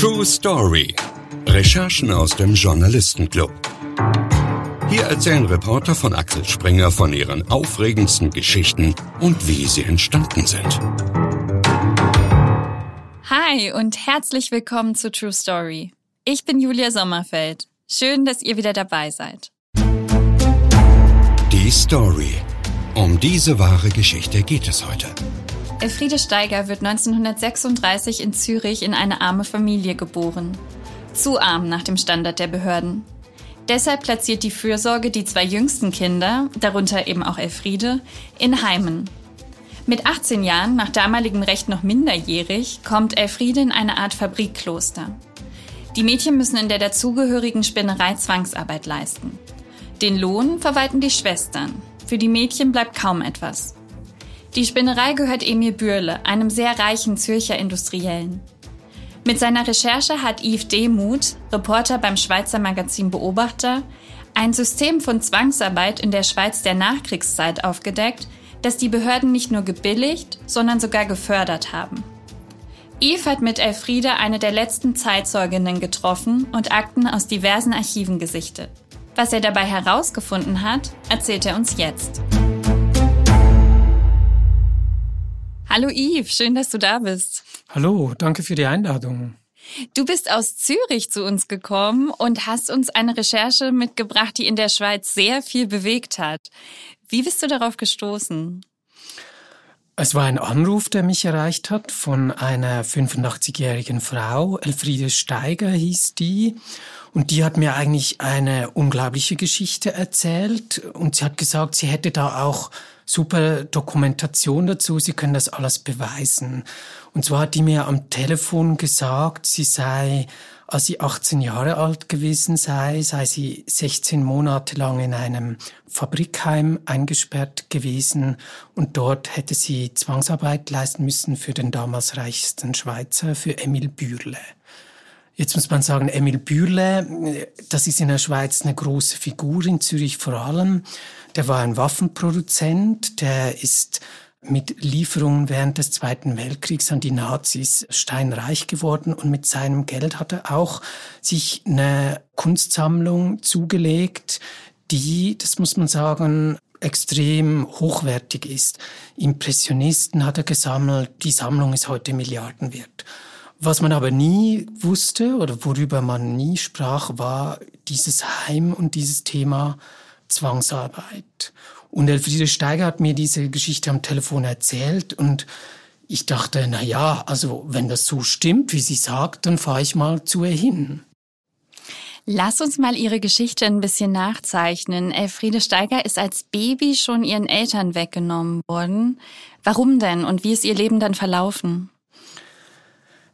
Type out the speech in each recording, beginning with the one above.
True Story. Recherchen aus dem Journalistenclub. Hier erzählen Reporter von Axel Springer von ihren aufregendsten Geschichten und wie sie entstanden sind. Hi und herzlich willkommen zu True Story. Ich bin Julia Sommerfeld. Schön, dass ihr wieder dabei seid. Die Story. Um diese wahre Geschichte geht es heute. Elfriede Steiger wird 1936 in Zürich in eine arme Familie geboren. Zu arm nach dem Standard der Behörden. Deshalb platziert die Fürsorge die zwei jüngsten Kinder, darunter eben auch Elfriede, in Heimen. Mit 18 Jahren, nach damaligem Recht noch minderjährig, kommt Elfriede in eine Art Fabrikkloster. Die Mädchen müssen in der dazugehörigen Spinnerei Zwangsarbeit leisten. Den Lohn verwalten die Schwestern. Für die Mädchen bleibt kaum etwas. Die Spinnerei gehört Emil Bürle, einem sehr reichen Zürcher Industriellen. Mit seiner Recherche hat Yves Demuth, Reporter beim Schweizer Magazin Beobachter, ein System von Zwangsarbeit in der Schweiz der Nachkriegszeit aufgedeckt, das die Behörden nicht nur gebilligt, sondern sogar gefördert haben. Yves hat mit Elfriede eine der letzten Zeitzeuginnen getroffen und Akten aus diversen Archiven gesichtet. Was er dabei herausgefunden hat, erzählt er uns jetzt. Hallo Yves, schön, dass du da bist. Hallo, danke für die Einladung. Du bist aus Zürich zu uns gekommen und hast uns eine Recherche mitgebracht, die in der Schweiz sehr viel bewegt hat. Wie bist du darauf gestoßen? Es war ein Anruf, der mich erreicht hat von einer 85-jährigen Frau. Elfriede Steiger hieß die. Und die hat mir eigentlich eine unglaubliche Geschichte erzählt. Und sie hat gesagt, sie hätte da auch super Dokumentation dazu, sie können das alles beweisen. Und zwar hat die mir am Telefon gesagt, sie sei, als sie 18 Jahre alt gewesen sei, sei sie 16 Monate lang in einem Fabrikheim eingesperrt gewesen und dort hätte sie Zwangsarbeit leisten müssen für den damals reichsten Schweizer, für Emil Bürle. Jetzt muss man sagen, Emil Bürle, das ist in der Schweiz eine große Figur, in Zürich vor allem. Der war ein Waffenproduzent, der ist mit Lieferungen während des Zweiten Weltkriegs an die Nazis steinreich geworden und mit seinem Geld hat er auch sich eine Kunstsammlung zugelegt, die, das muss man sagen, extrem hochwertig ist. Impressionisten hat er gesammelt, die Sammlung ist heute Milliardenwert. Was man aber nie wusste oder worüber man nie sprach, war dieses Heim und dieses Thema Zwangsarbeit. Und Elfriede Steiger hat mir diese Geschichte am Telefon erzählt und ich dachte, na ja, also wenn das so stimmt, wie sie sagt, dann fahre ich mal zu ihr hin. Lass uns mal ihre Geschichte ein bisschen nachzeichnen. Elfriede Steiger ist als Baby schon ihren Eltern weggenommen worden. Warum denn und wie ist ihr Leben dann verlaufen?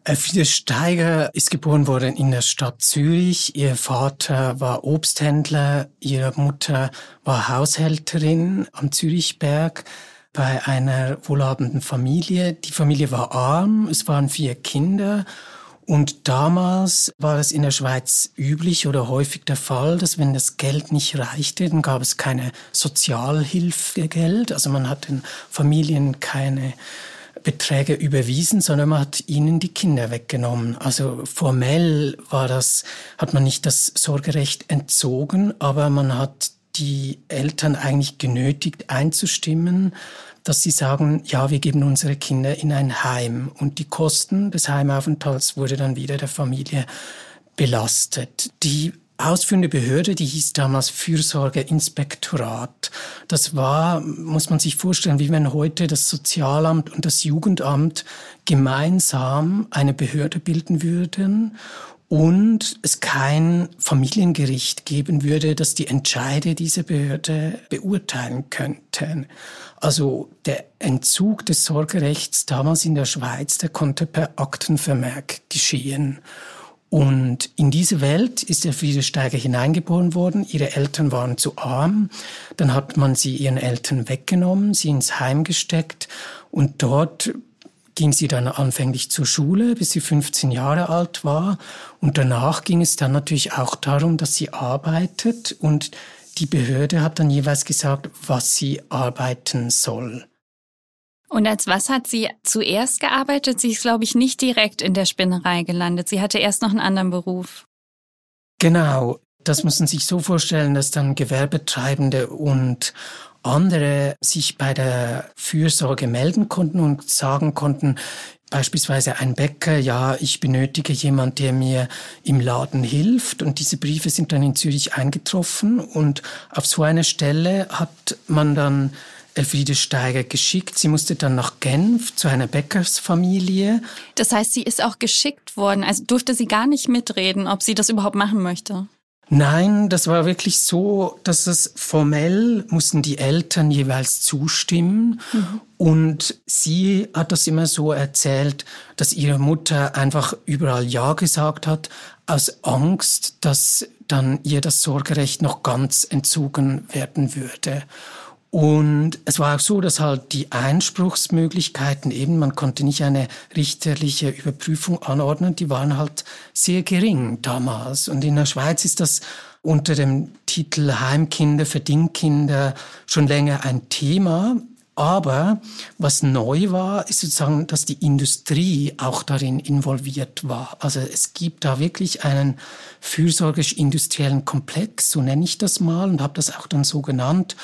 Elfriede Steiger ist geboren worden in der Stadt Zürich. Ihr Vater war Obsthändler, ihre Mutter war Haushälterin am Zürichberg bei einer wohlhabenden Familie. Die Familie war arm, es waren vier Kinder und damals war es in der Schweiz üblich oder häufig der Fall, dass wenn das Geld nicht reichte, dann gab es keine Sozialhilfegeld, also man hat den Familien keine Beträge überwiesen, sondern man hat ihnen die Kinder weggenommen. Also formell war das, hat man nicht das Sorgerecht entzogen, aber man hat die Eltern eigentlich genötigt einzustimmen, dass sie sagen, ja, wir geben unsere Kinder in ein Heim. Und die Kosten des Heimaufenthalts wurde dann wieder der Familie belastet. Die ausführende Behörde, die hieß damals Fürsorgeinspektorat. Das war, muss man sich vorstellen, wie wenn heute das Sozialamt und das Jugendamt gemeinsam eine Behörde bilden würden und es kein Familiengericht geben würde, das die Entscheide dieser Behörde beurteilen könnte. Also der Entzug des Sorgerechts damals in der Schweiz, der konnte per Aktenvermerk geschehen. Und in diese Welt ist Elfriede Steiger hineingeboren worden. Ihre Eltern waren zu arm. Dann hat man sie ihren Eltern weggenommen, sie ins Heim gesteckt und dort ging sie dann anfänglich zur Schule, bis sie 15 Jahre alt war. Und danach ging es dann natürlich auch darum, dass sie arbeitet und die Behörde hat dann jeweils gesagt, was sie arbeiten soll. Und als was hat sie zuerst gearbeitet? Sie ist, glaube ich, nicht direkt in der Spinnerei gelandet. Sie hatte erst noch einen anderen Beruf. Genau. Das muss man sich so vorstellen, dass dann Gewerbetreibende und andere sich bei der Fürsorge melden konnten und sagen konnten, Beispielsweise ein Bäcker, ja, ich benötige jemand, der mir im Laden hilft. Und diese Briefe sind dann in Zürich eingetroffen. Und auf so eine Stelle hat man dann Elfriede Steiger geschickt. Sie musste dann nach Genf zu einer Bäckersfamilie. Das heißt, sie ist auch geschickt worden. Also durfte sie gar nicht mitreden, ob sie das überhaupt machen möchte. Nein, das war wirklich so, dass es formell mussten die Eltern jeweils zustimmen. Mhm. Und sie hat das immer so erzählt, dass ihre Mutter einfach überall Ja gesagt hat, aus Angst, dass dann ihr das Sorgerecht noch ganz entzogen werden würde. Und es war auch so, dass halt die Einspruchsmöglichkeiten eben, man konnte nicht eine richterliche Überprüfung anordnen, die waren halt sehr gering damals. Und in der Schweiz ist das unter dem Titel Heimkinder, Verdingkinder schon länger ein Thema. Aber was neu war, ist sozusagen, dass die Industrie auch darin involviert war. Also es gibt da wirklich einen fürsorgisch-industriellen Komplex, so nenne ich das mal und habe das auch dann so genannt,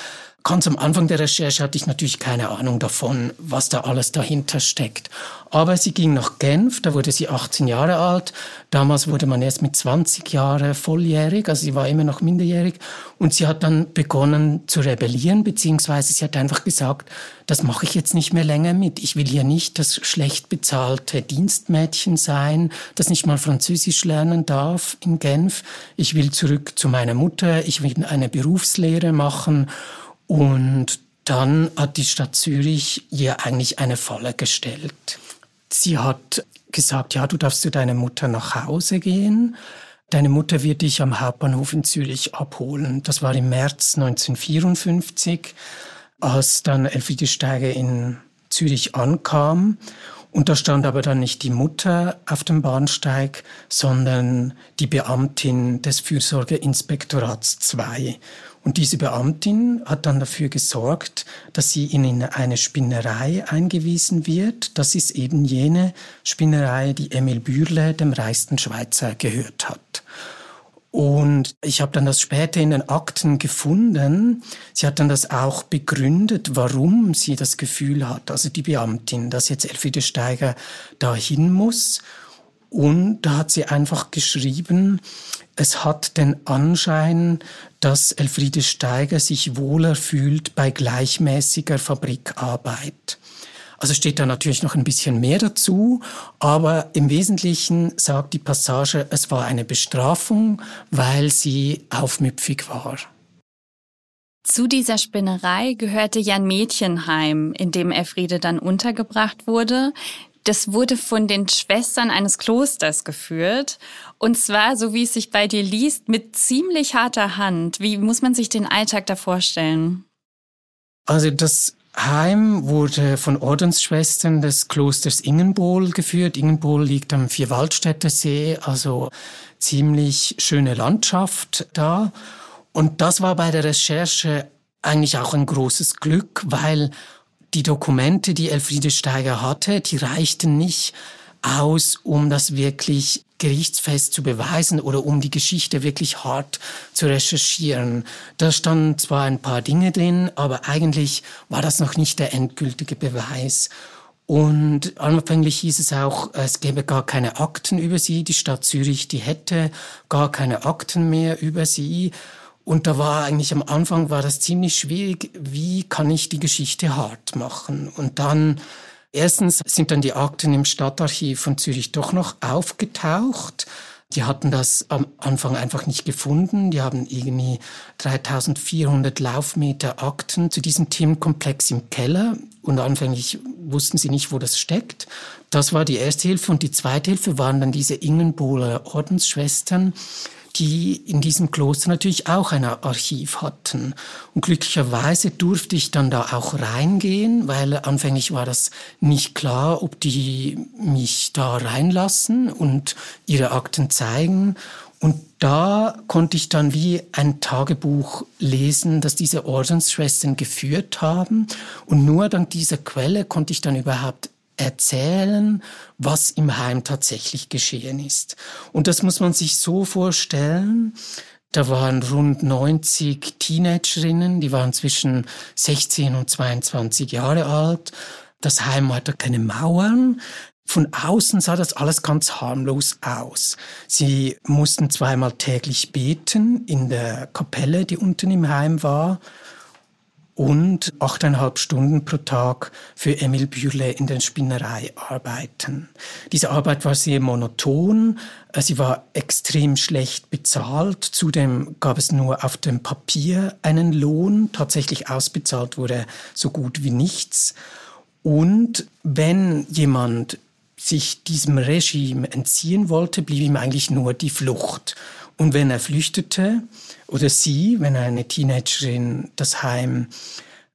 Ganz am Anfang der Recherche hatte ich natürlich keine Ahnung davon, was da alles dahinter steckt. Aber sie ging nach Genf, da wurde sie 18 Jahre alt. Damals wurde man erst mit 20 Jahren volljährig, also sie war immer noch minderjährig. Und sie hat dann begonnen zu rebellieren, beziehungsweise sie hat einfach gesagt, das mache ich jetzt nicht mehr länger mit. Ich will hier nicht das schlecht bezahlte Dienstmädchen sein, das nicht mal Französisch lernen darf in Genf. Ich will zurück zu meiner Mutter, ich will eine Berufslehre machen. Und dann hat die Stadt Zürich ihr eigentlich eine Falle gestellt. Sie hat gesagt, ja, du darfst zu deiner Mutter nach Hause gehen. Deine Mutter wird dich am Hauptbahnhof in Zürich abholen. Das war im März 1954, als dann Elfriede Steiger in Zürich ankam. Und da stand aber dann nicht die Mutter auf dem Bahnsteig, sondern die Beamtin des Fürsorgeinspektorats 2. Und diese Beamtin hat dann dafür gesorgt, dass sie in eine Spinnerei eingewiesen wird. Das ist eben jene Spinnerei, die Emil Bürle, dem reichsten Schweizer, gehört hat. Und ich habe dann das später in den Akten gefunden. Sie hat dann das auch begründet, warum sie das Gefühl hat, also die Beamtin, dass jetzt Elfriede Steiger dahin muss. Und da hat sie einfach geschrieben, es hat den Anschein, dass Elfriede Steiger sich wohler fühlt bei gleichmäßiger Fabrikarbeit. Also steht da natürlich noch ein bisschen mehr dazu, aber im Wesentlichen sagt die Passage, es war eine Bestrafung, weil sie aufmüpfig war. Zu dieser Spinnerei gehörte ja ein Mädchenheim, in dem Elfriede dann untergebracht wurde. Das wurde von den Schwestern eines Klosters geführt. Und zwar, so wie es sich bei dir liest, mit ziemlich harter Hand. Wie muss man sich den Alltag da vorstellen? Also das Heim wurde von Ordensschwestern des Klosters Ingenbohl geführt. Ingenbohl liegt am Vierwaldstätter See, also ziemlich schöne Landschaft da. Und das war bei der Recherche eigentlich auch ein großes Glück, weil die Dokumente, die Elfriede Steiger hatte, die reichten nicht aus, um das wirklich gerichtsfest zu beweisen oder um die Geschichte wirklich hart zu recherchieren. Da standen zwar ein paar Dinge drin, aber eigentlich war das noch nicht der endgültige Beweis. Und anfänglich hieß es auch, es gäbe gar keine Akten über sie. Die Stadt Zürich, die hätte gar keine Akten mehr über sie. Und da war eigentlich am Anfang war das ziemlich schwierig, wie kann ich die Geschichte hart machen? Und dann erstens sind dann die Akten im Stadtarchiv von Zürich doch noch aufgetaucht. Die hatten das am Anfang einfach nicht gefunden. Die haben irgendwie 3400 Laufmeter Akten zu diesem Themenkomplex im Keller und anfänglich wussten sie nicht, wo das steckt. Das war die erste Hilfe und die zweite Hilfe waren dann diese Ingenbohler Ordensschwestern, die in diesem Kloster natürlich auch ein Archiv hatten. Und glücklicherweise durfte ich dann da auch reingehen, weil anfänglich war das nicht klar, ob die mich da reinlassen und ihre Akten zeigen. Und da konnte ich dann wie ein Tagebuch lesen, das diese Ordensschwestern geführt haben. Und nur dank dieser Quelle konnte ich dann überhaupt erzählen, was im Heim tatsächlich geschehen ist. Und das muss man sich so vorstellen. Da waren rund 90 Teenagerinnen, die waren zwischen 16 und 22 Jahre alt. Das Heim hatte keine Mauern. Von außen sah das alles ganz harmlos aus. Sie mussten zweimal täglich beten in der Kapelle, die unten im Heim war, und achteinhalb Stunden pro Tag für Emil Bürle in der Spinnerei arbeiten. Diese Arbeit war sehr monoton, sie war extrem schlecht bezahlt, zudem gab es nur auf dem Papier einen Lohn, tatsächlich ausbezahlt wurde so gut wie nichts. Und wenn jemand sich diesem Regime entziehen wollte, blieb ihm eigentlich nur die Flucht. Und wenn er flüchtete, oder sie, wenn eine Teenagerin das Heim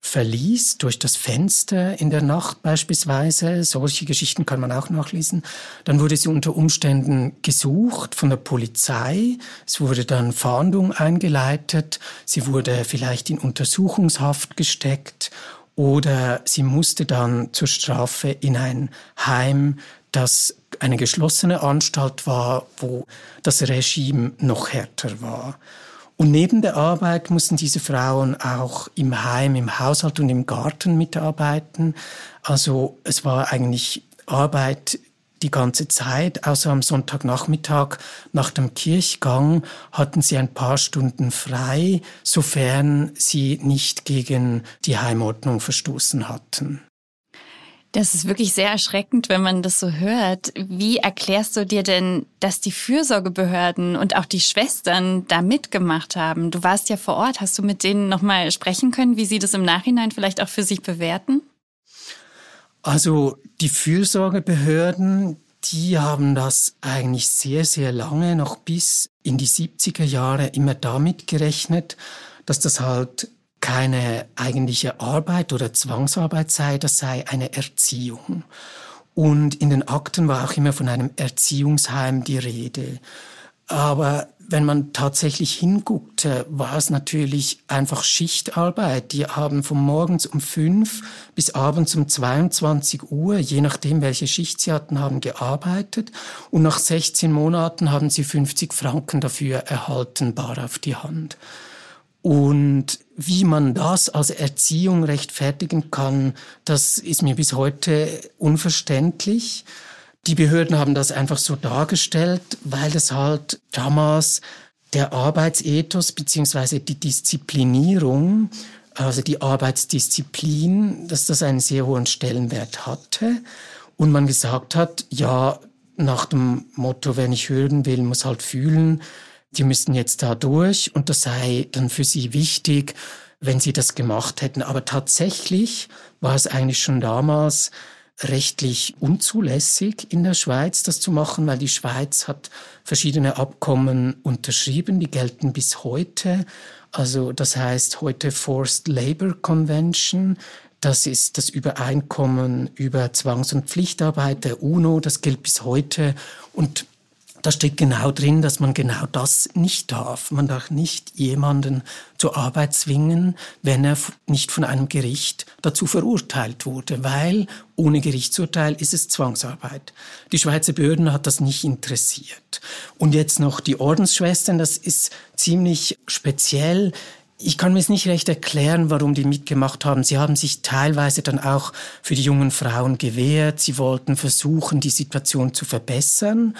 verließ, durch das Fenster in der Nacht beispielsweise, solche Geschichten kann man auch nachlesen, dann wurde sie unter Umständen gesucht von der Polizei, es wurde dann Fahndung eingeleitet, sie wurde vielleicht in Untersuchungshaft gesteckt oder sie musste dann zur Strafe in ein Heim, das eine geschlossene Anstalt war, wo das Regime noch härter war. Und neben der Arbeit mussten diese Frauen auch im Heim, im Haushalt und im Garten mitarbeiten. Also es war eigentlich Arbeit die ganze Zeit, außer am Sonntagnachmittag nach dem Kirchgang hatten sie ein paar Stunden frei, sofern sie nicht gegen die Heimordnung verstoßen hatten. Das ist wirklich sehr erschreckend, wenn man das so hört. Wie erklärst du dir denn, dass die Fürsorgebehörden und auch die Schwestern da mitgemacht haben? Du warst ja vor Ort. Hast du mit denen nochmal sprechen können, wie sie das im Nachhinein vielleicht auch für sich bewerten? Also die Fürsorgebehörden, die haben das eigentlich sehr, sehr lange, noch bis in die 70er Jahre immer damit gerechnet, dass das halt keine eigentliche Arbeit oder Zwangsarbeit sei, das sei eine Erziehung. Und in den Akten war auch immer von einem Erziehungsheim die Rede. Aber wenn man tatsächlich hinguckte, war es natürlich einfach Schichtarbeit. Die haben von morgens um fünf bis abends um 22 Uhr, je nachdem welche Schicht sie hatten, haben gearbeitet. Und nach 16 Monaten haben sie 50 Franken dafür erhalten, bar auf die Hand. Und wie man das als Erziehung rechtfertigen kann, das ist mir bis heute unverständlich. Die Behörden haben das einfach so dargestellt, weil das halt damals der Arbeitsethos beziehungsweise die Disziplinierung, also die Arbeitsdisziplin, dass das einen sehr hohen Stellenwert hatte und man gesagt hat, ja, nach dem Motto, wer nicht hören will, muss halt fühlen, die müssten jetzt da durch und das sei dann für sie wichtig, wenn sie das gemacht hätten. Aber tatsächlich war es eigentlich schon damals rechtlich unzulässig in der Schweiz, das zu machen, weil die Schweiz hat verschiedene Abkommen unterschrieben, die gelten bis heute. Also das heißt heute Forced Labor Convention. Das ist das Übereinkommen über Zwangs- und Pflichtarbeit der UNO. Das gilt bis heute. Und da steht genau drin, dass man genau das nicht darf. Man darf nicht jemanden zur Arbeit zwingen, wenn er nicht von einem Gericht dazu verurteilt wurde, weil ohne Gerichtsurteil ist es Zwangsarbeit. Die Schweizer Behörden hat das nicht interessiert. Und jetzt noch die Ordensschwestern, das ist ziemlich speziell. Ich kann mir es nicht recht erklären, warum die mitgemacht haben. Sie haben sich teilweise dann auch für die jungen Frauen gewehrt. Sie wollten versuchen, die Situation zu verbessern.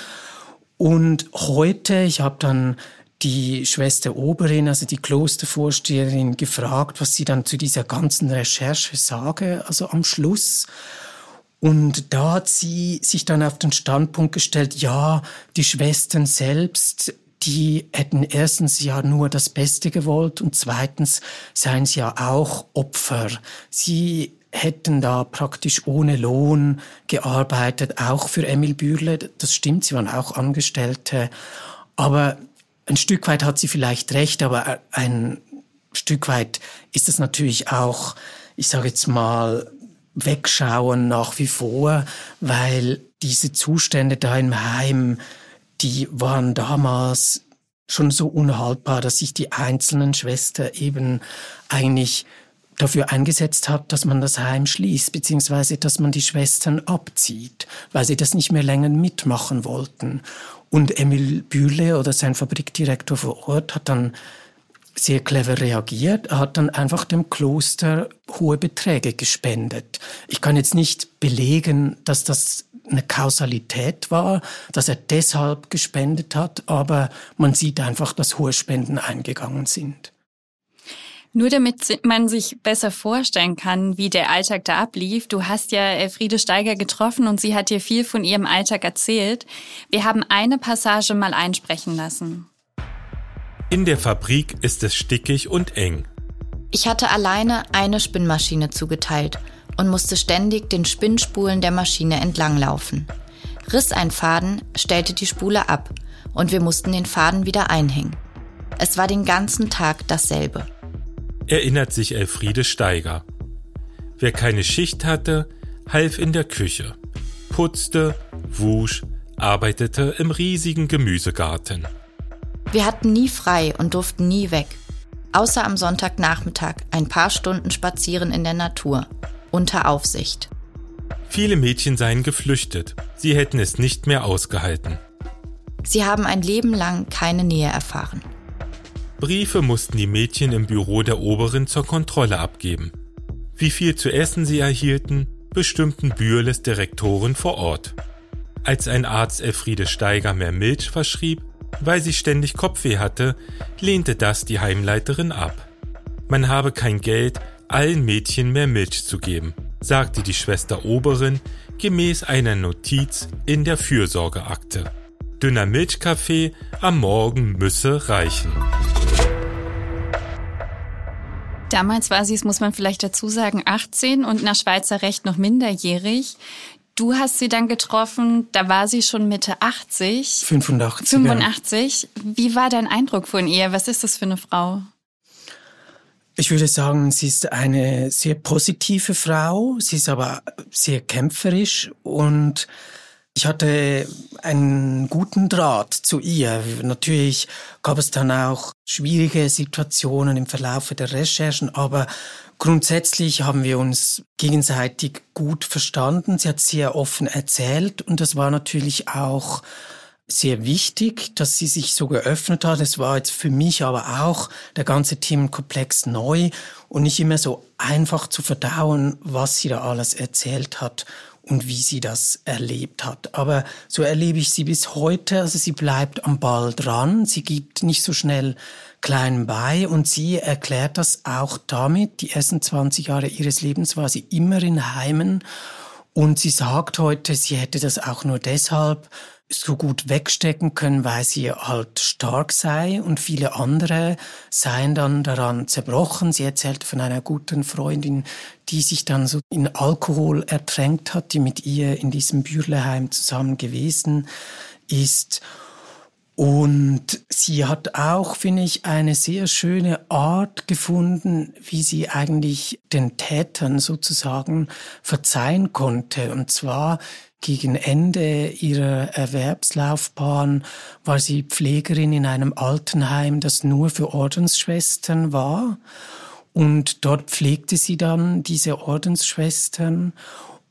Und heute, ich habe dann die Schwester Oberin, also die Klostervorsteherin, gefragt, was sie dann zu dieser ganzen Recherche sage, also am Schluss. Und da hat sie sich dann auf den Standpunkt gestellt, ja, die Schwestern selbst, die hätten erstens ja nur das Beste gewollt und zweitens seien sie ja auch Opfer. Sie hätten da praktisch ohne Lohn gearbeitet, auch für Emil Bürle. Das stimmt, sie waren auch Angestellte. Aber ein Stück weit hat sie vielleicht recht, aber ein Stück weit ist es natürlich auch, ich sage jetzt mal, wegschauen nach wie vor, weil diese Zustände da im Heim, die waren damals schon so unhaltbar, dass sich die einzelnen Schwestern eben eigentlich dafür eingesetzt hat, dass man das Heim schließt, beziehungsweise dass man die Schwestern abzieht, weil sie das nicht mehr länger mitmachen wollten. Und Emil Bühle oder sein Fabrikdirektor vor Ort hat dann sehr clever reagiert. Er hat dann einfach dem Kloster hohe Beträge gespendet. Ich kann jetzt nicht belegen, dass das eine Kausalität war, dass er deshalb gespendet hat, aber man sieht einfach, dass hohe Spenden eingegangen sind. Nur damit man sich besser vorstellen kann, wie der Alltag da ablief. Du hast ja Elfriede Steiger getroffen und sie hat dir viel von ihrem Alltag erzählt. Wir haben eine Passage mal einsprechen lassen. In der Fabrik ist es stickig und eng. Ich hatte alleine eine Spinnmaschine zugeteilt und musste ständig den Spinnspulen der Maschine entlanglaufen. Riss ein Faden, stellte die Spule ab und wir mussten den Faden wieder einhängen. Es war den ganzen Tag dasselbe. Erinnert sich Elfriede Steiger. Wer keine Schicht hatte, half in der Küche, putzte, wusch, arbeitete im riesigen Gemüsegarten. Wir hatten nie frei und durften nie weg. Außer am Sonntagnachmittag ein paar Stunden spazieren in der Natur, unter Aufsicht. Viele Mädchen seien geflüchtet. Sie hätten es nicht mehr ausgehalten. Sie haben ein Leben lang keine Nähe erfahren. Briefe mussten die Mädchen im Büro der Oberin zur Kontrolle abgeben. Wie viel zu essen sie erhielten, bestimmten Bürles Direktoren vor Ort. Als ein Arzt Elfriede Steiger mehr Milch verschrieb, weil sie ständig Kopfweh hatte, lehnte das die Heimleiterin ab. Man habe kein Geld, allen Mädchen mehr Milch zu geben, sagte die Schwester Oberin gemäß einer Notiz in der Fürsorgeakte. Dünner Milchkaffee am Morgen müsse reichen. Damals war sie, es muss man vielleicht dazu sagen, 18 und nach Schweizer Recht noch minderjährig. Du hast sie dann getroffen, da war sie schon Mitte 80. 85. 85. Ja. Wie war dein Eindruck von ihr? Was ist das für eine Frau? Ich würde sagen, sie ist eine sehr positive Frau. Sie ist aber sehr kämpferisch und ich hatte einen guten Draht zu ihr. Natürlich gab es dann auch schwierige Situationen im Verlauf der Recherchen, aber Grundsätzlich haben wir uns gegenseitig gut verstanden. Sie hat sehr offen erzählt und das war natürlich auch sehr wichtig, dass sie sich so geöffnet hat. Es war jetzt für mich aber auch der ganze Themenkomplex neu und nicht immer so einfach zu verdauen, was sie da alles erzählt hat und wie sie das erlebt hat. Aber so erlebe ich sie bis heute. Also sie bleibt am Ball dran. Sie gibt nicht so schnell klein bei und sie erklärt das auch damit, die ersten 20 Jahre ihres Lebens war sie immer in Heimen und sie sagt heute, sie hätte das auch nur deshalb so gut wegstecken können, weil sie halt stark sei und viele andere seien dann daran zerbrochen. Sie erzählte von einer guten Freundin, die sich dann so in Alkohol ertränkt hat, die mit ihr in diesem Bürleheim zusammen gewesen ist. Und sie hat auch, finde ich, eine sehr schöne Art gefunden, wie sie eigentlich den Tätern sozusagen verzeihen konnte. Und zwar gegen Ende ihrer Erwerbslaufbahn war sie Pflegerin in einem Altenheim, das nur für Ordensschwestern war. Und dort pflegte sie dann diese Ordensschwestern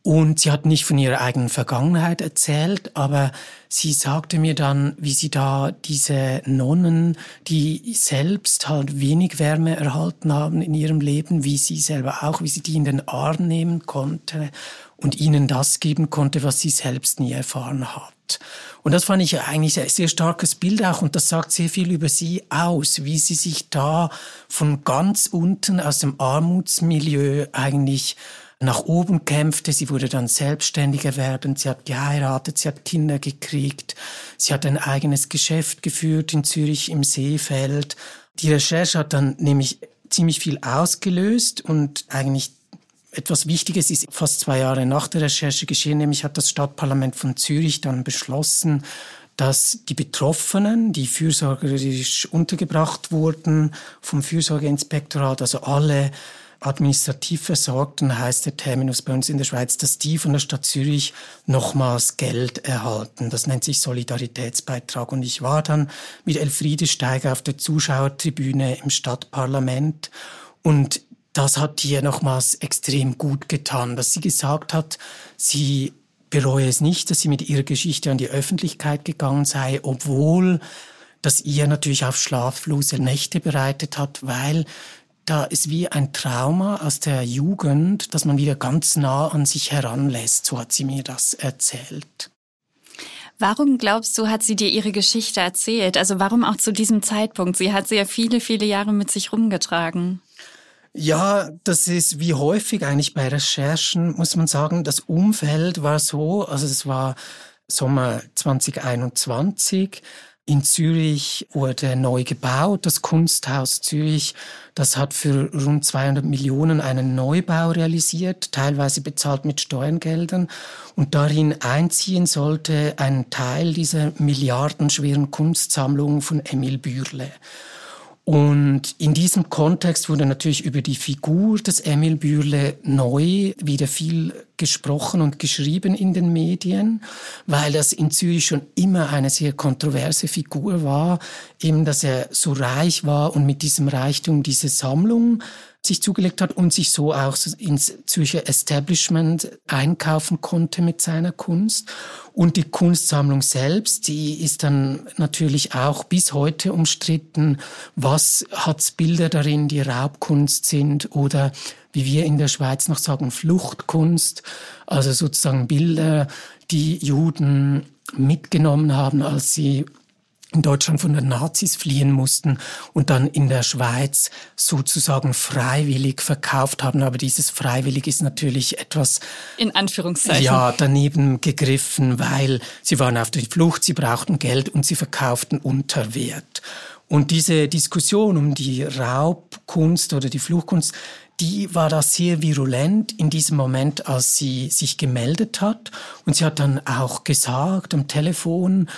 und sie hat nicht von ihrer eigenen Vergangenheit erzählt, aber sie sagte mir dann, wie sie da diese Nonnen, die selbst halt wenig Wärme erhalten haben in ihrem Leben, wie sie selber auch, wie sie die in den Arm nehmen konnte und ihnen das geben konnte, was sie selbst nie erfahren hat. Und das fand ich eigentlich ein sehr starkes Bild auch und das sagt sehr viel über sie aus, wie sie sich da von ganz unten aus dem Armutsmilieu eigentlich nach oben kämpfte. Sie wurde dann selbstständig erwerbend. Sie hat geheiratet, sie hat Kinder gekriegt. Sie hat ein eigenes Geschäft geführt in Zürich im Seefeld. Die Recherche hat dann nämlich ziemlich viel ausgelöst und eigentlich etwas Wichtiges ist fast zwei Jahre nach der Recherche geschehen, nämlich hat das Stadtparlament von Zürich dann beschlossen, dass die Betroffenen, die fürsorgerisch untergebracht wurden vom Fürsorgeinspektorat, also alle administrativ versorgt, dann heißt der Terminus bei uns in der Schweiz, dass die von der Stadt Zürich nochmals Geld erhalten. Das nennt sich Solidaritätsbeitrag. Und ich war dann mit Elfriede Steiger auf der Zuschauertribüne im Stadtparlament und das hat ihr nochmals extrem gut getan, dass sie gesagt hat, sie bereue es nicht, dass sie mit ihrer Geschichte an die Öffentlichkeit gegangen sei, obwohl das ihr natürlich auf schlaflose Nächte bereitet hat, weil da ist wie ein Trauma aus der Jugend, dass man wieder ganz nah an sich heranlässt. So hat sie mir das erzählt. Warum glaubst du, hat sie dir ihre Geschichte erzählt? Also warum auch zu diesem Zeitpunkt? Sie hat sie ja viele, viele Jahre mit sich rumgetragen. Ja, das ist wie häufig eigentlich bei Recherchen, muss man sagen, das Umfeld war so, also es war Sommer 2021. In Zürich wurde neu gebaut, das Kunsthaus Zürich. Das hat für rund 200 Millionen einen Neubau realisiert, teilweise bezahlt mit Steuergeldern. Und darin einziehen sollte ein Teil dieser milliardenschweren Kunstsammlung von Emil Bürle. Und in diesem Kontext wurde natürlich über die Figur des Emil Bürle neu wieder viel gesprochen und geschrieben in den Medien, weil das in Zürich schon immer eine sehr kontroverse Figur war, eben dass er so reich war und mit diesem Reichtum diese Sammlung sich zugelegt hat und sich so auch ins Zürcher Establishment einkaufen konnte mit seiner Kunst. Und die Kunstsammlung selbst, die ist dann natürlich auch bis heute umstritten. Was hat's Bilder darin, die Raubkunst sind oder wie wir in der Schweiz noch sagen, Fluchtkunst, also sozusagen Bilder, die Juden mitgenommen haben, als sie in Deutschland von den Nazis fliehen mussten und dann in der Schweiz sozusagen freiwillig verkauft haben. Aber dieses freiwillig ist natürlich etwas in Anführungszeichen ja daneben gegriffen, weil sie waren auf der Flucht, sie brauchten Geld und sie verkauften unter Wert. Und diese Diskussion um die Raubkunst oder die Fluchtkunst, die war da sehr virulent in diesem Moment, als sie sich gemeldet hat. Und sie hat dann auch gesagt am Telefon,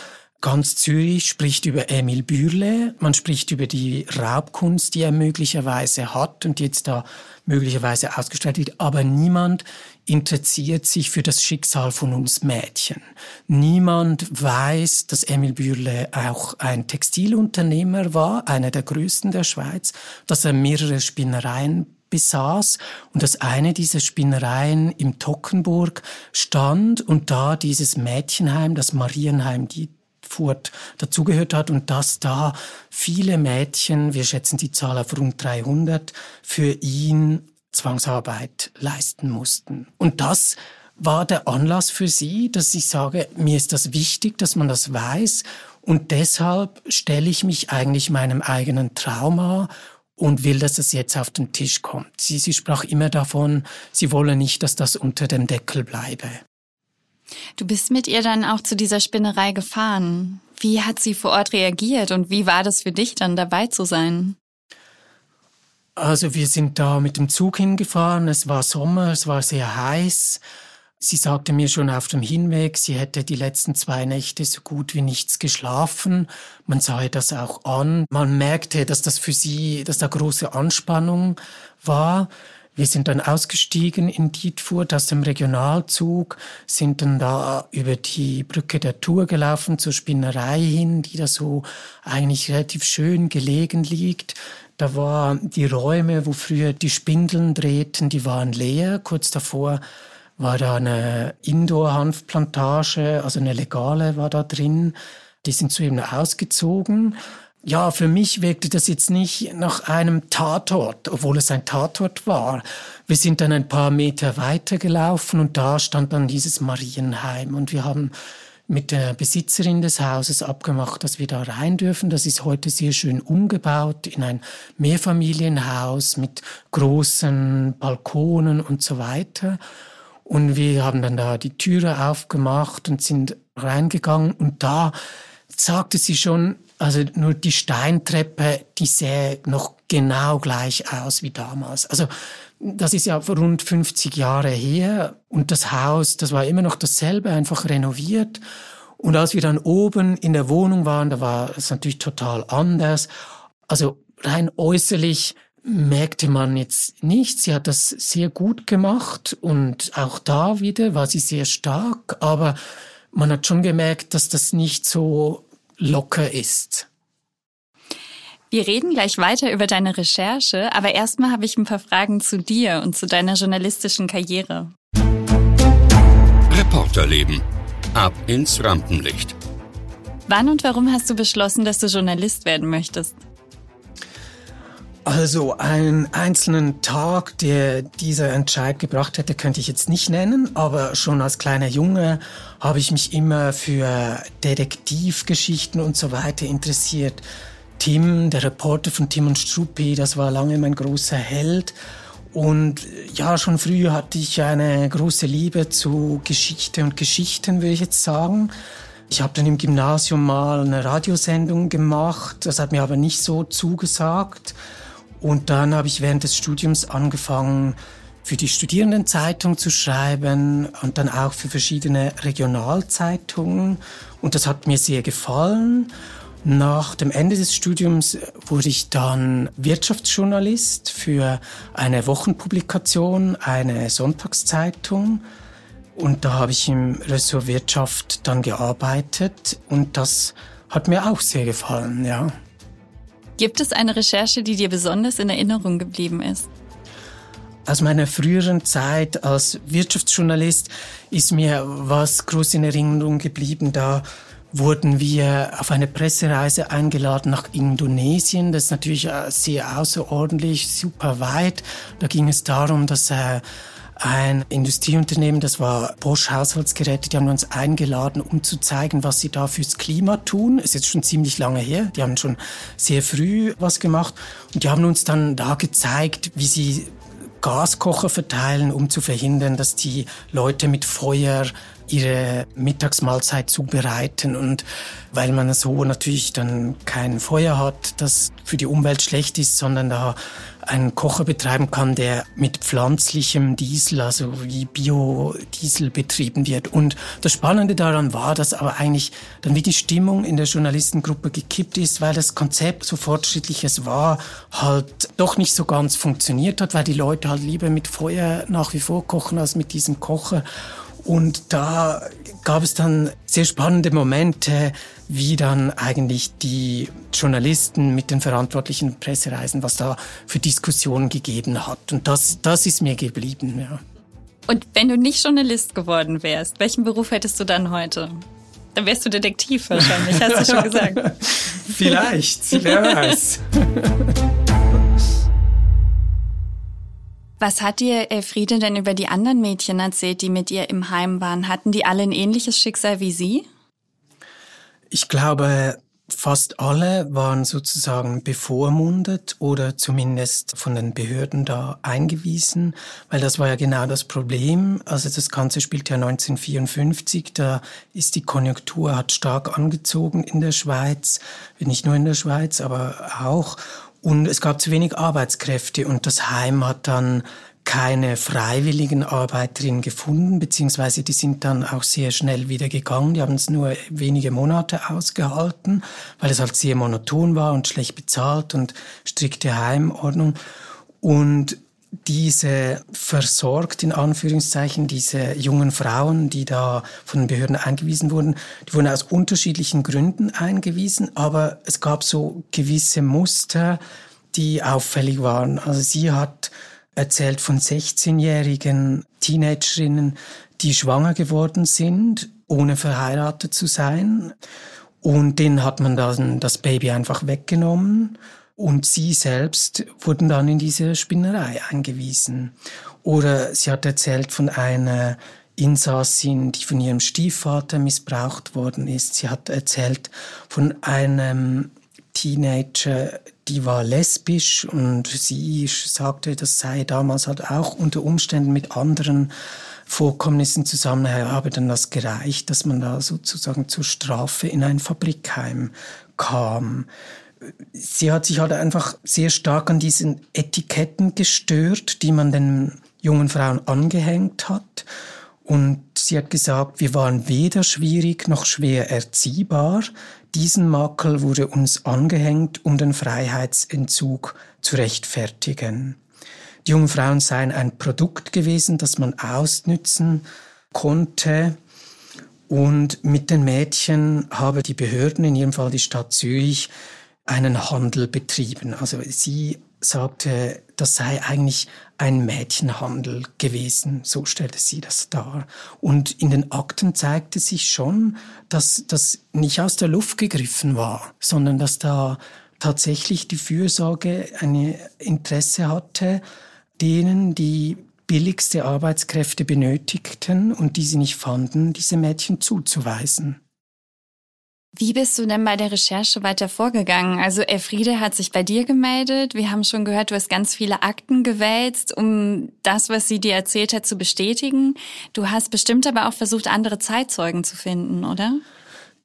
Ganz Zürich spricht über Emil Bürle, man spricht über die Raubkunst, die er möglicherweise hat und jetzt da möglicherweise ausgestellt wird, aber niemand interessiert sich für das Schicksal von uns Mädchen. Niemand weiß, dass Emil Bürle auch ein Textilunternehmer war, einer der größten der Schweiz, dass er mehrere Spinnereien besaß und dass eine dieser Spinnereien im Tockenburg stand und da dieses Mädchenheim, das Marienheim, die Furt dazugehört hat und dass da viele Mädchen, wir schätzen die Zahl auf rund 300, für ihn Zwangsarbeit leisten mussten. Und das war der Anlass für sie, dass ich sage, mir ist das wichtig, dass man das weiß und deshalb stelle ich mich eigentlich meinem eigenen Trauma und will, dass es jetzt auf den Tisch kommt. Sie, sie sprach immer davon, sie wolle nicht, dass das unter dem Deckel bleibe. Du bist mit ihr dann auch zu dieser Spinnerei gefahren. Wie hat sie vor Ort reagiert und wie war das für dich dann dabei zu sein? Also wir sind da mit dem Zug hingefahren, es war Sommer, es war sehr heiß. Sie sagte mir schon auf dem Hinweg, sie hätte die letzten zwei Nächte so gut wie nichts geschlafen. Man sah ihr das auch an. Man merkte, dass das für sie, dass da große Anspannung war. Wir sind dann ausgestiegen in Dietfurt aus dem Regionalzug, sind dann da über die Brücke der Tour gelaufen zur Spinnerei hin, die da so eigentlich relativ schön gelegen liegt. Da war die Räume, wo früher die Spindeln drehten, die waren leer. Kurz davor war da eine Indoor-Hanfplantage, also eine legale war da drin. Die sind zu ihm ausgezogen ja, für mich wirkte das jetzt nicht nach einem Tatort, obwohl es ein Tatort war. Wir sind dann ein paar Meter weiter gelaufen und da stand dann dieses Marienheim und wir haben mit der Besitzerin des Hauses abgemacht, dass wir da rein dürfen. Das ist heute sehr schön umgebaut in ein Mehrfamilienhaus mit großen Balkonen und so weiter. Und wir haben dann da die Türe aufgemacht und sind reingegangen und da sagte sie schon, also nur die Steintreppe, die sähe noch genau gleich aus wie damals. Also das ist ja rund 50 Jahre her und das Haus, das war immer noch dasselbe, einfach renoviert. Und als wir dann oben in der Wohnung waren, da war es natürlich total anders. Also rein äußerlich merkte man jetzt nicht. Sie hat das sehr gut gemacht und auch da wieder war sie sehr stark, aber man hat schon gemerkt, dass das nicht so locker ist. Wir reden gleich weiter über deine Recherche, aber erstmal habe ich ein paar Fragen zu dir und zu deiner journalistischen Karriere. Reporterleben. Ab ins Rampenlicht. Wann und warum hast du beschlossen, dass du Journalist werden möchtest? Also einen einzelnen Tag, der dieser Entscheid gebracht hätte, könnte ich jetzt nicht nennen, aber schon als kleiner Junge habe ich mich immer für Detektivgeschichten und so weiter interessiert. Tim, der Reporter von Tim und Struppi, das war lange mein großer Held. Und ja, schon früh hatte ich eine große Liebe zu Geschichte und Geschichten, würde ich jetzt sagen. Ich habe dann im Gymnasium mal eine Radiosendung gemacht, das hat mir aber nicht so zugesagt. Und dann habe ich während des Studiums angefangen, für die Studierendenzeitung zu schreiben und dann auch für verschiedene Regionalzeitungen. Und das hat mir sehr gefallen. Nach dem Ende des Studiums wurde ich dann Wirtschaftsjournalist für eine Wochenpublikation, eine Sonntagszeitung. Und da habe ich im Ressort Wirtschaft dann gearbeitet und das hat mir auch sehr gefallen, ja. Gibt es eine Recherche, die dir besonders in Erinnerung geblieben ist? Aus meiner früheren Zeit als Wirtschaftsjournalist ist mir was groß in Erinnerung geblieben. Da wurden wir auf eine Pressereise eingeladen nach Indonesien. Das ist natürlich äh, sehr außerordentlich, super weit. Da ging es darum, dass äh, ein Industrieunternehmen, das war Bosch Haushaltsgeräte, die haben uns eingeladen, um zu zeigen, was sie da fürs Klima tun. Ist jetzt schon ziemlich lange her. Die haben schon sehr früh was gemacht und die haben uns dann da gezeigt, wie sie Gaskocher verteilen, um zu verhindern, dass die Leute mit Feuer ihre Mittagsmahlzeit zubereiten und weil man so natürlich dann kein Feuer hat, das für die Umwelt schlecht ist, sondern da einen Kocher betreiben kann, der mit pflanzlichem Diesel, also wie Biodiesel betrieben wird. Und das Spannende daran war, dass aber eigentlich dann wie die Stimmung in der Journalistengruppe gekippt ist, weil das Konzept, so fortschrittlich es war, halt doch nicht so ganz funktioniert hat, weil die Leute halt lieber mit Feuer nach wie vor kochen als mit diesem Kocher. Und da gab es dann sehr spannende Momente, wie dann eigentlich die Journalisten mit den verantwortlichen Pressereisen, was da für Diskussionen gegeben hat. Und das, das ist mir geblieben, ja. Und wenn du nicht Journalist geworden wärst, welchen Beruf hättest du dann heute? Dann wärst du Detektiv wahrscheinlich, hast du schon gesagt. Vielleicht, wer weiß. Was hat dir Elfriede denn über die anderen Mädchen erzählt, die mit ihr im Heim waren? Hatten die alle ein ähnliches Schicksal wie sie? Ich glaube, fast alle waren sozusagen bevormundet oder zumindest von den Behörden da eingewiesen, weil das war ja genau das Problem. Also das Ganze spielt ja 1954, da ist die Konjunktur hat stark angezogen in der Schweiz, nicht nur in der Schweiz, aber auch. Und es gab zu wenig Arbeitskräfte und das Heim hat dann keine freiwilligen Arbeiterinnen gefunden, beziehungsweise die sind dann auch sehr schnell wieder gegangen. Die haben es nur wenige Monate ausgehalten, weil es halt sehr monoton war und schlecht bezahlt und strikte Heimordnung. Und diese versorgt, in Anführungszeichen, diese jungen Frauen, die da von den Behörden eingewiesen wurden, die wurden aus unterschiedlichen Gründen eingewiesen, aber es gab so gewisse Muster, die auffällig waren. Also sie hat erzählt von 16-jährigen Teenagerinnen, die schwanger geworden sind, ohne verheiratet zu sein. Und denen hat man dann das Baby einfach weggenommen und sie selbst wurden dann in diese Spinnerei eingewiesen. Oder sie hat erzählt von einer Insassin, die von ihrem Stiefvater missbraucht worden ist. Sie hat erzählt von einem Teenager, die war lesbisch und sie sagte, das sei damals halt auch unter Umständen mit anderen Vorkommnissen zusammen habe dann das gereicht, dass man da sozusagen zur Strafe in ein Fabrikheim kam sie hat sich halt einfach sehr stark an diesen Etiketten gestört, die man den jungen Frauen angehängt hat. Und sie hat gesagt, wir waren weder schwierig noch schwer erziehbar. Diesen Makel wurde uns angehängt, um den Freiheitsentzug zu rechtfertigen. Die jungen Frauen seien ein Produkt gewesen, das man ausnützen konnte. Und mit den Mädchen habe die Behörden, in ihrem Fall die Stadt Zürich, einen Handel betrieben. Also sie sagte, das sei eigentlich ein Mädchenhandel gewesen, so stellte sie das dar. Und in den Akten zeigte sich schon, dass das nicht aus der Luft gegriffen war, sondern dass da tatsächlich die Fürsorge ein Interesse hatte, denen, die billigste Arbeitskräfte benötigten und die sie nicht fanden, diese Mädchen zuzuweisen. Wie bist du denn bei der Recherche weiter vorgegangen? Also Elfriede hat sich bei dir gemeldet. Wir haben schon gehört, du hast ganz viele Akten gewälzt, um das, was sie dir erzählt hat, zu bestätigen. Du hast bestimmt aber auch versucht, andere Zeitzeugen zu finden, oder?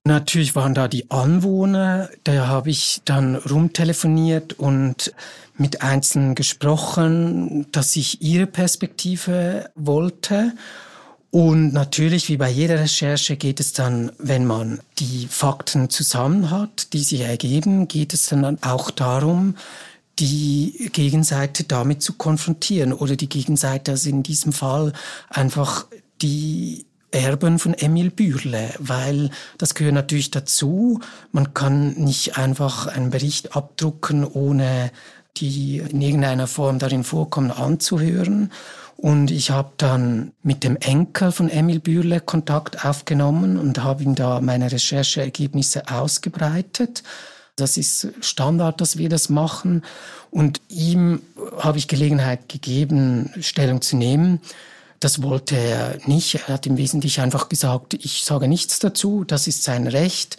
Natürlich waren da die Anwohner, da habe ich dann rumtelefoniert und mit Einzelnen gesprochen, dass ich ihre Perspektive wollte. Und natürlich, wie bei jeder Recherche, geht es dann, wenn man die Fakten zusammen hat, die sich ergeben, geht es dann auch darum, die Gegenseite damit zu konfrontieren oder die Gegenseite, also in diesem Fall einfach die Erben von Emil Bürle, weil das gehört natürlich dazu. Man kann nicht einfach einen Bericht abdrucken, ohne die in irgendeiner Form darin vorkommen anzuhören. Und ich habe dann mit dem Enkel von Emil Bürle Kontakt aufgenommen und habe ihm da meine Rechercheergebnisse ausgebreitet. Das ist Standard, dass wir das machen. Und ihm habe ich Gelegenheit gegeben, Stellung zu nehmen. Das wollte er nicht. Er hat im Wesentlichen einfach gesagt, ich sage nichts dazu, das ist sein Recht.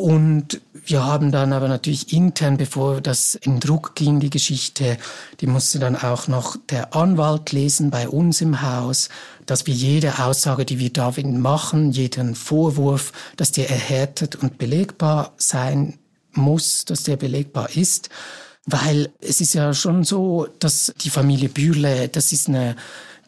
Und wir haben dann aber natürlich intern, bevor das in Druck ging, die Geschichte, die musste dann auch noch der Anwalt lesen bei uns im Haus, dass wir jede Aussage, die wir David machen, jeden Vorwurf, dass der erhärtet und belegbar sein muss, dass der belegbar ist. Weil es ist ja schon so, dass die Familie Bürle, das ist eine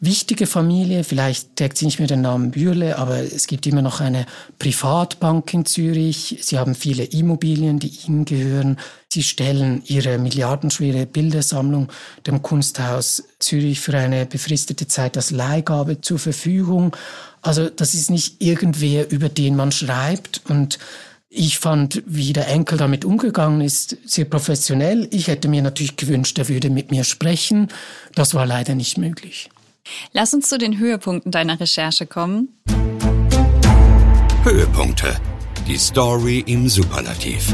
wichtige Familie. Vielleicht trägt sie nicht mehr den Namen Bürle, aber es gibt immer noch eine Privatbank in Zürich. Sie haben viele Immobilien, die ihnen gehören. Sie stellen ihre milliardenschwere Bildersammlung dem Kunsthaus Zürich für eine befristete Zeit als Leihgabe zur Verfügung. Also das ist nicht irgendwer, über den man schreibt und ich fand, wie der Enkel damit umgegangen ist, sehr professionell. Ich hätte mir natürlich gewünscht, er würde mit mir sprechen. Das war leider nicht möglich. Lass uns zu den Höhepunkten deiner Recherche kommen. Höhepunkte. Die Story im Superlativ.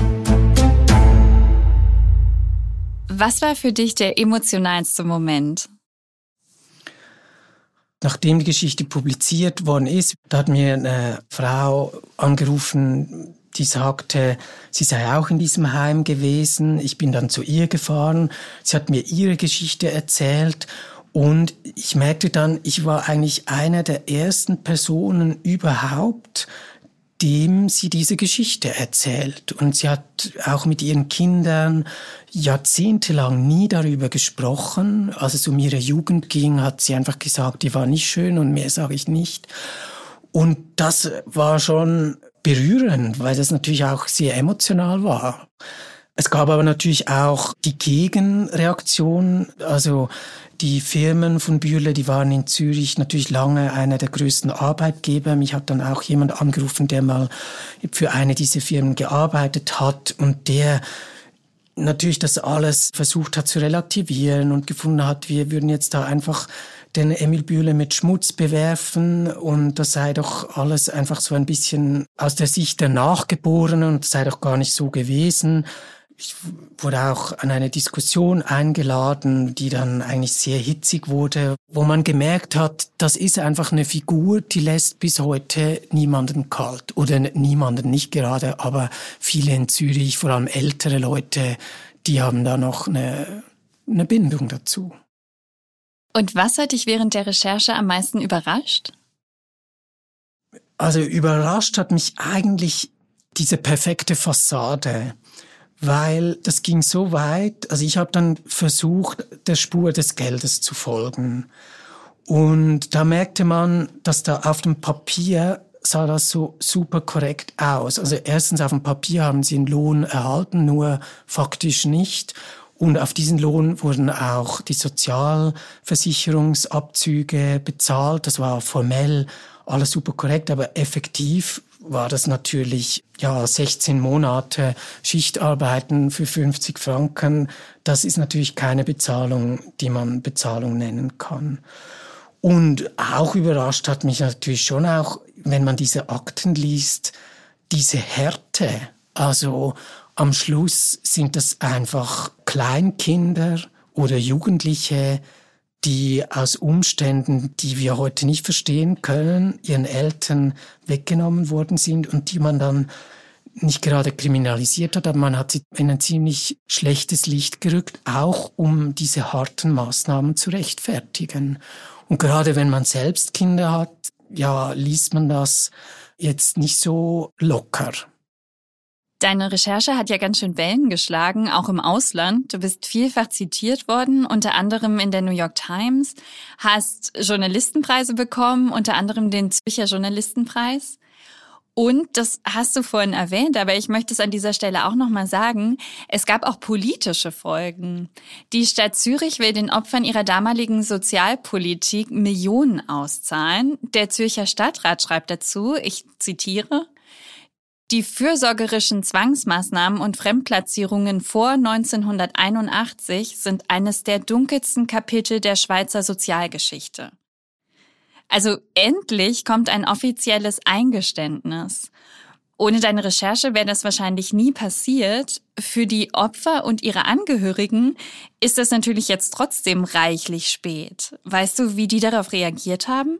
Was war für dich der emotionalste Moment? Nachdem die Geschichte publiziert worden ist, da hat mir eine Frau angerufen, die sagte, sie sei auch in diesem Heim gewesen. Ich bin dann zu ihr gefahren. Sie hat mir ihre Geschichte erzählt und ich merkte dann, ich war eigentlich einer der ersten Personen überhaupt, dem sie diese Geschichte erzählt. Und sie hat auch mit ihren Kindern jahrzehntelang nie darüber gesprochen. Als es um ihre Jugend ging, hat sie einfach gesagt, die war nicht schön und mehr sage ich nicht. Und das war schon berührend, weil das natürlich auch sehr emotional war. Es gab aber natürlich auch die Gegenreaktion. Also die Firmen von Bühle, die waren in Zürich natürlich lange einer der größten Arbeitgeber. Mich hat dann auch jemand angerufen, der mal für eine dieser Firmen gearbeitet hat und der natürlich das alles versucht hat zu relativieren und gefunden hat, wir würden jetzt da einfach den Emil Bühle mit Schmutz bewerfen und das sei doch alles einfach so ein bisschen aus der Sicht der Nachgeborenen und sei doch gar nicht so gewesen ich wurde auch an eine Diskussion eingeladen, die dann eigentlich sehr hitzig wurde, wo man gemerkt hat, das ist einfach eine Figur, die lässt bis heute niemanden kalt oder niemanden nicht gerade, aber viele in Zürich, vor allem ältere Leute, die haben da noch eine, eine Bindung dazu. Und was hat dich während der Recherche am meisten überrascht? Also überrascht hat mich eigentlich diese perfekte Fassade weil das ging so weit, also ich habe dann versucht, der Spur des Geldes zu folgen. Und da merkte man, dass da auf dem Papier sah das so super korrekt aus. Also erstens auf dem Papier haben sie einen Lohn erhalten, nur faktisch nicht. Und auf diesen Lohn wurden auch die Sozialversicherungsabzüge bezahlt. Das war formell alles super korrekt, aber effektiv war das natürlich, ja, 16 Monate Schichtarbeiten für 50 Franken. Das ist natürlich keine Bezahlung, die man Bezahlung nennen kann. Und auch überrascht hat mich natürlich schon auch, wenn man diese Akten liest, diese Härte. Also am Schluss sind das einfach Kleinkinder oder Jugendliche, die aus Umständen, die wir heute nicht verstehen können, ihren Eltern weggenommen worden sind und die man dann nicht gerade kriminalisiert hat, aber man hat sie in ein ziemlich schlechtes Licht gerückt, auch um diese harten Maßnahmen zu rechtfertigen. Und gerade wenn man selbst Kinder hat, ja, liest man das jetzt nicht so locker. Deine Recherche hat ja ganz schön Wellen geschlagen, auch im Ausland. Du bist vielfach zitiert worden, unter anderem in der New York Times, hast Journalistenpreise bekommen, unter anderem den Zürcher Journalistenpreis. Und das hast du vorhin erwähnt, aber ich möchte es an dieser Stelle auch nochmal sagen. Es gab auch politische Folgen. Die Stadt Zürich will den Opfern ihrer damaligen Sozialpolitik Millionen auszahlen. Der Zürcher Stadtrat schreibt dazu, ich zitiere, die fürsorgerischen Zwangsmaßnahmen und Fremdplatzierungen vor 1981 sind eines der dunkelsten Kapitel der Schweizer Sozialgeschichte. Also endlich kommt ein offizielles Eingeständnis. Ohne deine Recherche wäre das wahrscheinlich nie passiert. Für die Opfer und ihre Angehörigen ist das natürlich jetzt trotzdem reichlich spät. Weißt du, wie die darauf reagiert haben?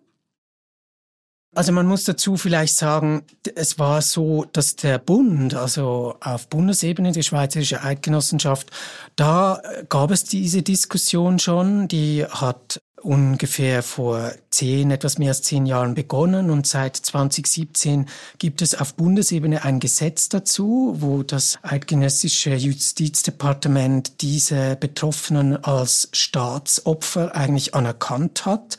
Also man muss dazu vielleicht sagen, es war so, dass der Bund, also auf Bundesebene, die Schweizerische Eidgenossenschaft, da gab es diese Diskussion schon, die hat ungefähr vor zehn, etwas mehr als zehn Jahren begonnen. Und seit 2017 gibt es auf Bundesebene ein Gesetz dazu, wo das eidgenössische Justizdepartement diese Betroffenen als Staatsopfer eigentlich anerkannt hat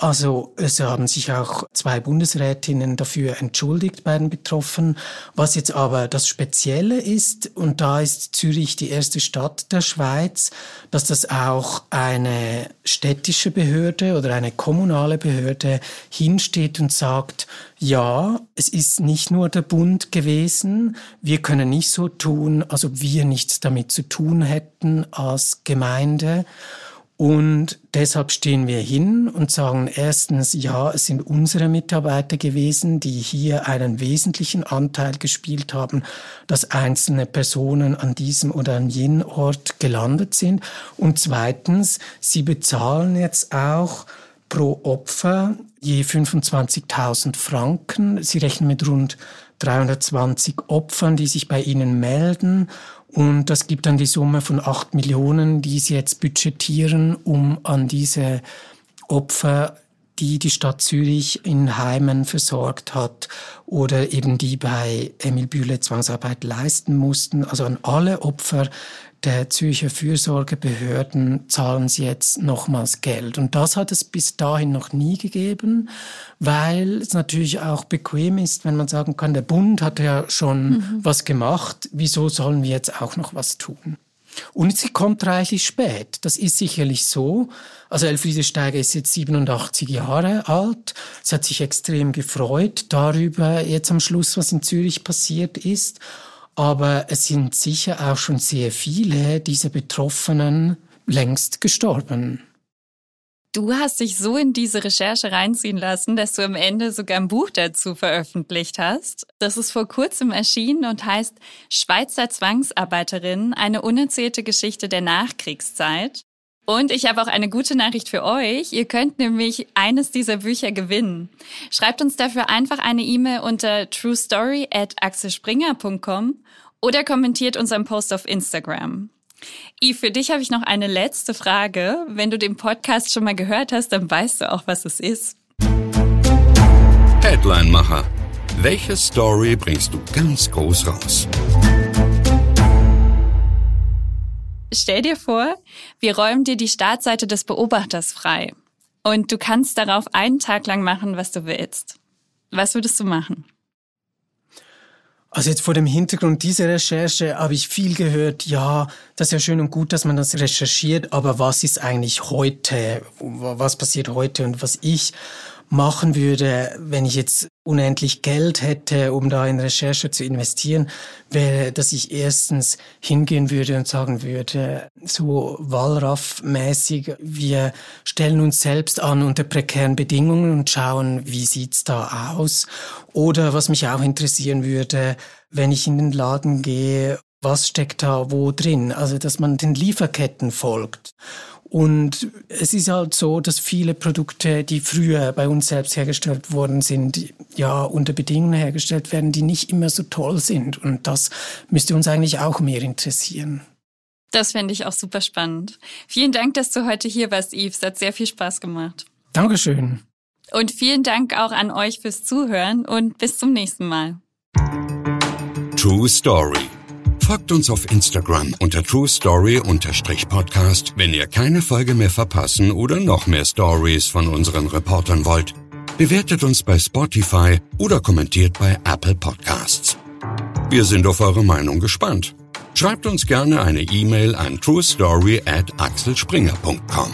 also es haben sich auch zwei Bundesrätinnen dafür entschuldigt bei den Betroffenen. Was jetzt aber das Spezielle ist, und da ist Zürich die erste Stadt der Schweiz, dass das auch eine städtische Behörde oder eine kommunale Behörde hinsteht und sagt, ja, es ist nicht nur der Bund gewesen, wir können nicht so tun, als ob wir nichts damit zu tun hätten als Gemeinde. Und deshalb stehen wir hin und sagen erstens, ja, es sind unsere Mitarbeiter gewesen, die hier einen wesentlichen Anteil gespielt haben, dass einzelne Personen an diesem oder an jenem Ort gelandet sind. Und zweitens, sie bezahlen jetzt auch pro Opfer je 25.000 Franken. Sie rechnen mit rund 320 Opfern, die sich bei ihnen melden und das gibt dann die Summe von acht Millionen, die sie jetzt budgetieren, um an diese Opfer, die die Stadt Zürich in Heimen versorgt hat oder eben die bei Emil Bühle Zwangsarbeit leisten mussten, also an alle Opfer der Zürcher Fürsorgebehörden zahlen sie jetzt nochmals Geld. Und das hat es bis dahin noch nie gegeben, weil es natürlich auch bequem ist, wenn man sagen kann, der Bund hat ja schon mhm. was gemacht, wieso sollen wir jetzt auch noch was tun? Und sie kommt reichlich spät. Das ist sicherlich so. Also Elfriede Steiger ist jetzt 87 Jahre alt. Sie hat sich extrem gefreut darüber, jetzt am Schluss, was in Zürich passiert ist. Aber es sind sicher auch schon sehr viele dieser Betroffenen längst gestorben. Du hast dich so in diese Recherche reinziehen lassen, dass du am Ende sogar ein Buch dazu veröffentlicht hast. Das ist vor kurzem erschienen und heißt Schweizer Zwangsarbeiterin, eine unerzählte Geschichte der Nachkriegszeit. Und ich habe auch eine gute Nachricht für euch. Ihr könnt nämlich eines dieser Bücher gewinnen. Schreibt uns dafür einfach eine E-Mail unter truestory at axelspringer.com oder kommentiert unseren Post auf Instagram. I, für dich habe ich noch eine letzte Frage. Wenn du den Podcast schon mal gehört hast, dann weißt du auch, was es ist. Headline-Macher. Welche Story bringst du ganz groß raus? Stell dir vor, wir räumen dir die Startseite des Beobachters frei. und du kannst darauf einen Tag lang machen, was du willst. Was würdest du machen? Also jetzt vor dem Hintergrund dieser Recherche habe ich viel gehört, ja, das ist ja schön und gut, dass man das recherchiert, aber was ist eigentlich heute? Was passiert heute? Und was ich machen würde, wenn ich jetzt unendlich Geld hätte, um da in Recherche zu investieren, wäre, dass ich erstens hingehen würde und sagen würde, so Wallraff-mäßig, wir stellen uns selbst an unter prekären Bedingungen und schauen, wie sieht's da aus. Oder was mich auch interessieren würde, wenn ich in den Laden gehe, was steckt da wo drin? Also, dass man den Lieferketten folgt. Und es ist halt so, dass viele Produkte, die früher bei uns selbst hergestellt worden sind, ja unter Bedingungen hergestellt werden, die nicht immer so toll sind. Und das müsste uns eigentlich auch mehr interessieren. Das fände ich auch super spannend. Vielen Dank, dass du heute hier warst, Yves. Es hat sehr viel Spaß gemacht. Dankeschön. Und vielen Dank auch an euch fürs Zuhören und bis zum nächsten Mal. True Story Folgt uns auf Instagram unter True Story-Podcast, wenn ihr keine Folge mehr verpassen oder noch mehr Stories von unseren Reportern wollt. Bewertet uns bei Spotify oder kommentiert bei Apple Podcasts. Wir sind auf eure Meinung gespannt. Schreibt uns gerne eine E-Mail an truestory at axelspringer.com.